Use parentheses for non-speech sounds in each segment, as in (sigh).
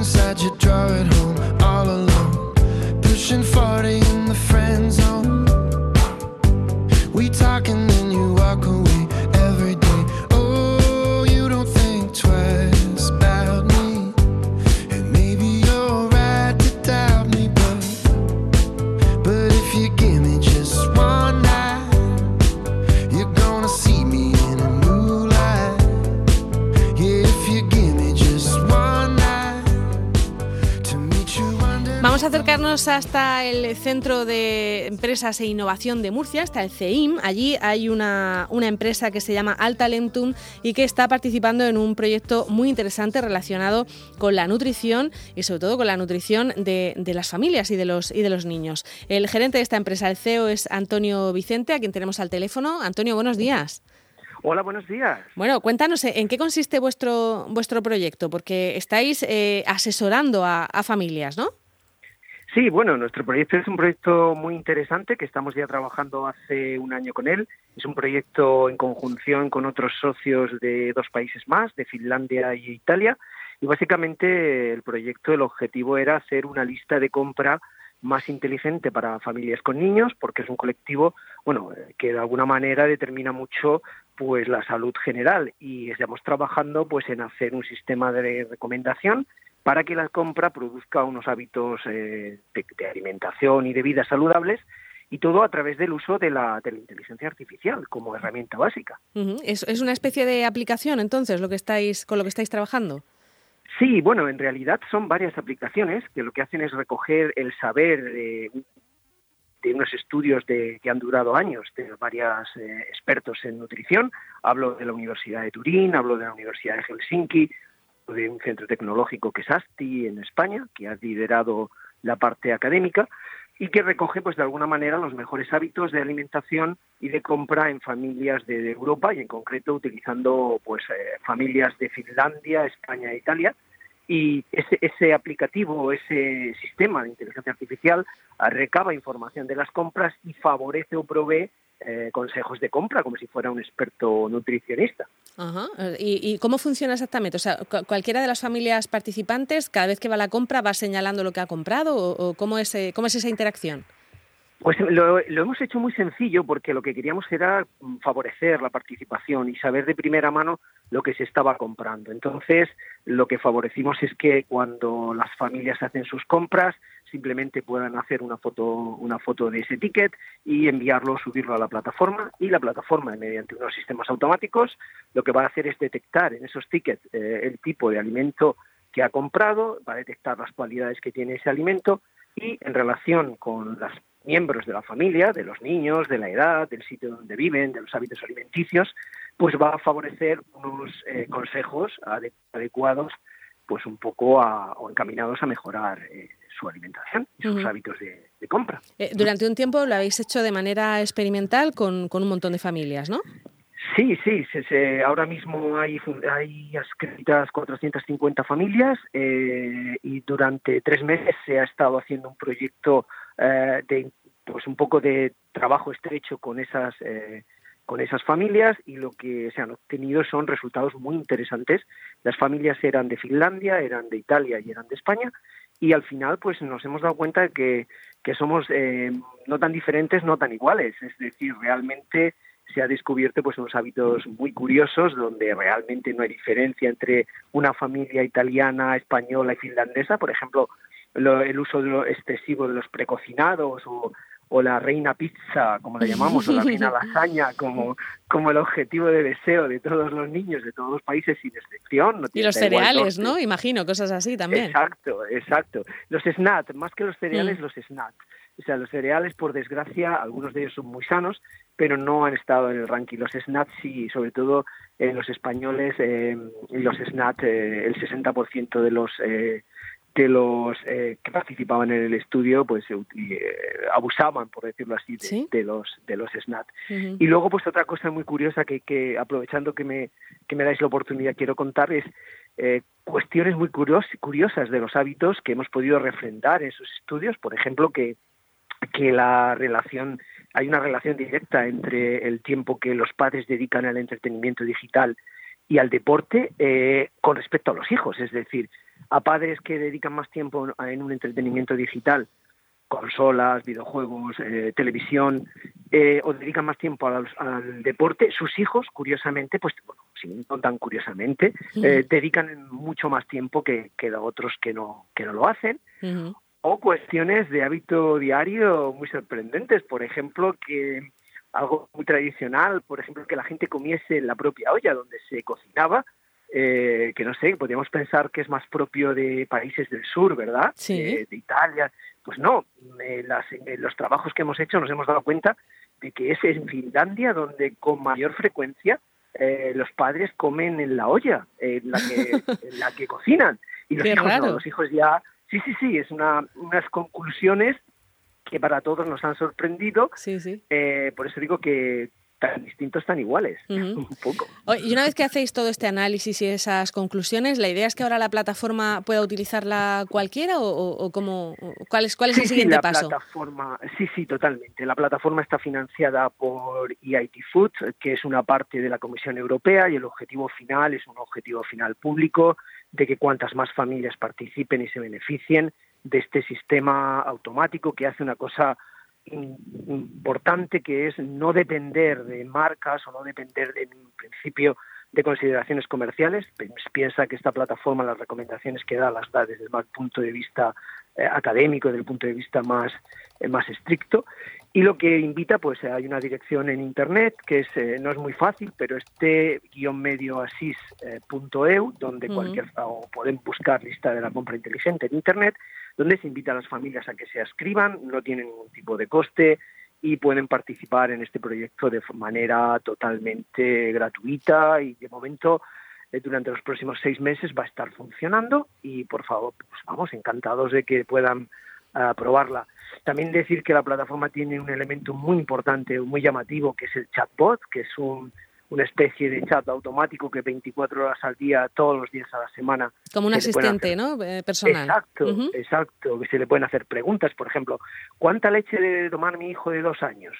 inside your acercarnos hasta el Centro de Empresas e Innovación de Murcia, hasta el CEIM. Allí hay una, una empresa que se llama Altalentum y que está participando en un proyecto muy interesante relacionado con la nutrición y sobre todo con la nutrición de, de las familias y de, los, y de los niños. El gerente de esta empresa, el CEO, es Antonio Vicente, a quien tenemos al teléfono. Antonio, buenos días. Hola, buenos días. Bueno, cuéntanos en qué consiste vuestro, vuestro proyecto, porque estáis eh, asesorando a, a familias, ¿no? Sí, bueno, nuestro proyecto es un proyecto muy interesante que estamos ya trabajando hace un año con él. Es un proyecto en conjunción con otros socios de dos países más, de Finlandia y Italia. Y básicamente el proyecto, el objetivo era hacer una lista de compra más inteligente para familias con niños, porque es un colectivo, bueno, que de alguna manera determina mucho pues la salud general y estamos trabajando pues en hacer un sistema de recomendación para que la compra produzca unos hábitos eh, de, de, alimentación y de vida saludables y todo a través del uso de la, de la inteligencia artificial como herramienta básica. Uh -huh. ¿Es, ¿Es, una especie de aplicación entonces lo que estáis con lo que estáis trabajando? Sí, bueno, en realidad son varias aplicaciones que lo que hacen es recoger el saber de, de unos estudios de, que han durado años de varios eh, expertos en nutrición. Hablo de la Universidad de Turín, hablo de la Universidad de Helsinki, de un centro tecnológico que es ASTI en España, que ha liderado la parte académica y que recoge, pues de alguna manera, los mejores hábitos de alimentación y de compra en familias de, Europa y, en concreto, utilizando pues eh, familias de Finlandia, España e Italia. Y ese, ese aplicativo, ese sistema de inteligencia artificial recaba información de las compras y favorece o provee eh, consejos de compra, como si fuera un experto nutricionista. Ajá. ¿Y, ¿Y, cómo funciona exactamente? O sea, cualquiera de las familias participantes, cada vez que va la compra, va señalando lo que ha comprado o, o cómo, es, eh, cómo es esa interacción? Pues lo, hemos hecho muy sencillo porque lo que queríamos era favorecer la participación y saber de primera mano lo que se estaba comprando. Entonces, lo que favorecimos es que cuando las familias hacen sus compras, simplemente puedan hacer una foto, una foto de ese ticket y enviarlo, subirlo a la plataforma y la plataforma, mediante unos sistemas automáticos, lo que va a hacer es detectar en esos tickets eh, el tipo de alimento que ha comprado, va a detectar las cualidades que tiene ese alimento y en relación con las miembros de la familia, de los niños, de la edad, del sitio donde viven, de los hábitos alimenticios, pues va a favorecer unos eh, consejos adecuados, pues un poco a, o encaminados a mejorar eh, su alimentación y sus uh -huh. hábitos de, de compra. Eh, durante un tiempo lo habéis hecho de manera experimental con, con un montón de familias, ¿no? Sí, sí, se, se, ahora mismo hay, hay escritas 450 familias eh, y durante tres meses se ha estado haciendo un proyecto eh, de pues un poco de trabajo estrecho con esas eh, con esas familias y lo que se han obtenido son resultados muy interesantes. Las familias eran de Finlandia, eran de Italia y eran de España y al final pues nos hemos dado cuenta que, que somos eh, no tan diferentes, no tan iguales. Es decir, realmente se ha descubierto pues unos hábitos muy curiosos donde realmente no hay diferencia entre una familia italiana, española y finlandesa. Por ejemplo, lo, el uso de lo excesivo de los precocinados o, o la reina pizza, como la llamamos, o la reina (laughs) lasaña, como, como el objetivo de deseo de todos los niños de todos los países sin excepción. No y los cereales, ¿no? Imagino, cosas así también. Exacto, exacto. Los snacks, más que los cereales, mm. los snacks. O sea, los cereales, por desgracia, algunos de ellos son muy sanos, pero no han estado en el ranking. Los snacks sí, sobre todo en los españoles, eh, los snacks, eh, el 60% de los... Eh, de los eh, que participaban en el estudio pues eh, abusaban por decirlo así de, ¿Sí? de los de los snacks uh -huh. y luego pues otra cosa muy curiosa que, que aprovechando que me que me dais la oportunidad quiero contar es eh, cuestiones muy curios, curiosas de los hábitos que hemos podido refrendar en esos estudios por ejemplo que que la relación hay una relación directa entre el tiempo que los padres dedican al entretenimiento digital y al deporte eh, con respecto a los hijos. Es decir, a padres que dedican más tiempo en un entretenimiento digital, consolas, videojuegos, eh, televisión, eh, o dedican más tiempo al, deporte, sus hijos, curiosamente, pues bueno, si no tan curiosamente, dedican mucho más tiempo que, que otros que no, que no lo hacen. O cuestiones de hábito diario muy sorprendentes, por ejemplo, que algo muy tradicional, por ejemplo, que la gente comiese en la propia olla donde se cocinaba, eh, que no sé, podríamos pensar que es más propio de países del sur, ¿verdad? Sí. Eh, de Italia. Pues no, eh, en los trabajos que hemos hecho nos hemos dado cuenta de que es en Finlandia donde con mayor frecuencia los padres comen en la olla en la que, (laughs) en la que cocinan. Y los hijos no, los hijos ya... Sí, sí, sí, es una, unas conclusiones que para todos nos han sorprendido. Sí, sí. Eh, por eso digo que tan distintos, tan iguales, (laughs) un poco. Y una vez que hacéis todo este análisis y esas conclusiones, ¿la idea es que ahora la plataforma pueda utilizarla cualquiera o, cómo, cuál es, cuál es el siguiente la paso? Plataforma, sí, sí, totalmente. La plataforma está financiada por EIT Food, que es una parte de la Comisión Europea y el objetivo final es un objetivo final público de que cuantas más familias participen y se beneficien de este sistema automático que hace una cosa importante que es no depender de marcas o no depender en principio de consideraciones comerciales. Piensa que esta plataforma, las recomendaciones que da, las da desde el punto de vista académico, desde el punto de vista más, eh, más estricto. Y lo que invita, pues hay una dirección en Internet que es, eh, no es muy fácil, pero este guion medio asis.eu, donde cualquier, o pueden buscar lista de la compra inteligente en Internet, donde se invita a las familias a que se ascriban, no tienen ningún tipo de coste y pueden participar en este proyecto de manera totalmente gratuita y de momento eh, durante los próximos seis meses va a estar funcionando y por favor, pues vamos, encantados de que puedan uh, probarla. También decir que la plataforma tiene un elemento muy importante, muy llamativo, que es el chatbot, que es un, una especie de chat automático que 24 horas al día, todos los días a la semana. Como un asistente, ¿no? Eh, personal. Exacto, exacto. Que se le pueden hacer preguntas, por ejemplo, ¿cuánta leche debe tomar mi hijo de dos años?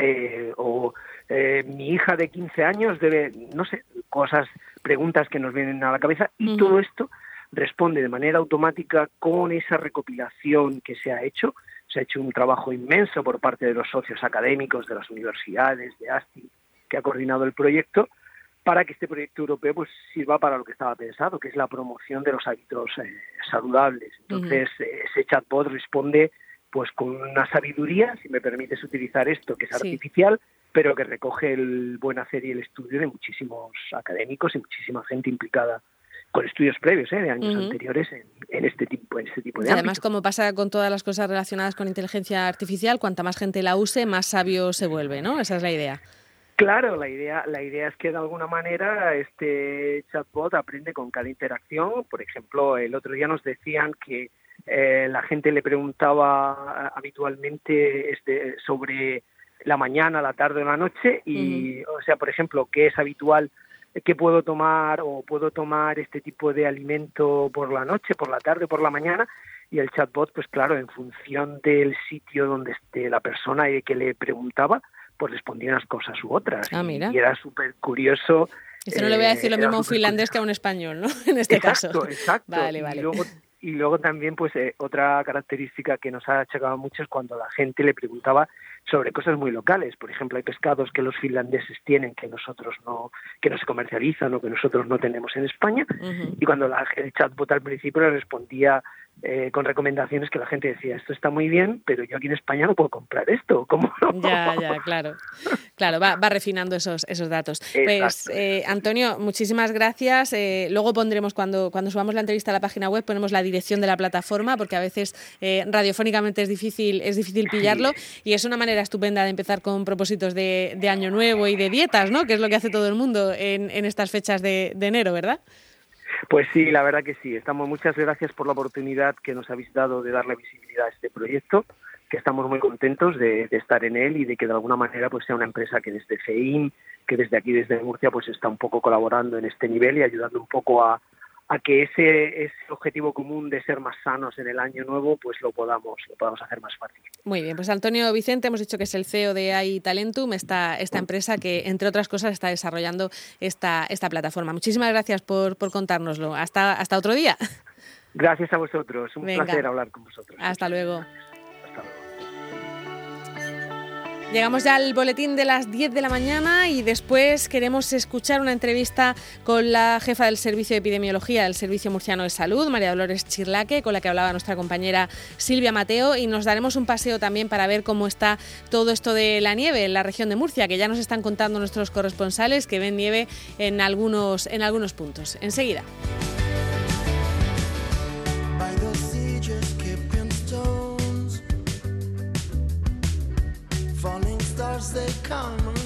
Eh, o eh, mi hija de 15 años debe, no sé, cosas, preguntas que nos vienen a la cabeza y todo esto responde de manera automática con esa recopilación que se ha hecho. Se ha hecho un trabajo inmenso por parte de los socios académicos de las universidades, de ASTI, que ha coordinado el proyecto para que este proyecto europeo pues sirva para lo que estaba pensado, que es la promoción de los hábitos eh, saludables. Entonces, eh, ese chatbot responde pues con una sabiduría, si me permites utilizar esto, que es artificial, pero que recoge el buen hacer y el estudio de muchísimos académicos y muchísima gente implicada con estudios previos ¿eh? de años anteriores en, este tipo en este tipo de además como pasa con todas las cosas relacionadas con inteligencia artificial cuanta más gente la use más sabio se vuelve no esa es la idea Claro, la idea, la idea es que de alguna manera este chatbot aprende con cada interacción. Por ejemplo, el otro día nos decían que eh, la gente le preguntaba habitualmente este, sobre la mañana, la tarde o la noche y, o sea, por ejemplo, qué es habitual que puedo tomar o puedo tomar este tipo de alimento por la noche, por la tarde, por la mañana y el chatbot, pues claro, en función del sitio donde esté la persona que le preguntaba, pues respondía unas cosas u otras. Ah, mira. Y era súper curioso. Esto no le voy a decir lo eh, mismo a un finlandés que a un español, ¿no? (laughs) En este caso. Exacto, Vale, vale. Y luego, y luego también, pues, eh, otra característica que nos ha achacado mucho es cuando la gente le preguntaba sobre cosas muy locales. Por ejemplo, hay pescados que los finlandeses tienen que nosotros no, que no se comercializan o que nosotros no tenemos en España. Y cuando la, el chatbot al principio le respondía eh, con recomendaciones que la gente decía, esto está muy bien, pero yo aquí en España no puedo comprar esto. ¿Cómo (laughs) Ya, ya, claro. Claro, va, va refinando esos, esos datos. Pues, eh, Antonio, muchísimas gracias. Eh, luego pondremos, cuando, cuando subamos la entrevista a la página web, ponemos la dirección de la plataforma, porque a veces radiofónicamente es difícil, es difícil pillarlo, y es una manera estupenda de empezar con propósitos de, de, año nuevo y de dietas, ¿no? Que es lo que hace todo el mundo en, en estas fechas de, de enero, ¿verdad? Pues sí, la verdad que sí. Estamos muchas gracias por la oportunidad que nos habéis dado de darle visibilidad a este proyecto, que estamos muy contentos de, estar en él y de que de alguna manera pues sea una empresa que desde FEIM, que desde aquí desde Murcia pues está un poco colaborando en este nivel y ayudando un poco a, a que ese, ese objetivo común de ser más sanos en el año nuevo, pues lo podamos, lo podamos hacer más fácil. Muy bien, pues Antonio Vicente, hemos dicho que es el CEO de AI Talentum, esta, esta empresa que, entre otras cosas, está desarrollando esta, esta plataforma. Muchísimas gracias por, por contárnoslo. Hasta, hasta otro día. Gracias a vosotros, un placer hablar con vosotros. Hasta luego. Llegamos ya al boletín de las 10 de la mañana y después queremos escuchar una entrevista con la jefa del Servicio de Epidemiología del Servicio Murciano de Salud, María Dolores Chirlaque, con la que hablaba nuestra compañera Silvia Mateo, y nos daremos un paseo también para ver cómo está todo esto de la nieve en la región de Murcia, que ya nos están contando nuestros corresponsales que ven nieve en algunos, en algunos puntos. Enseguida. They come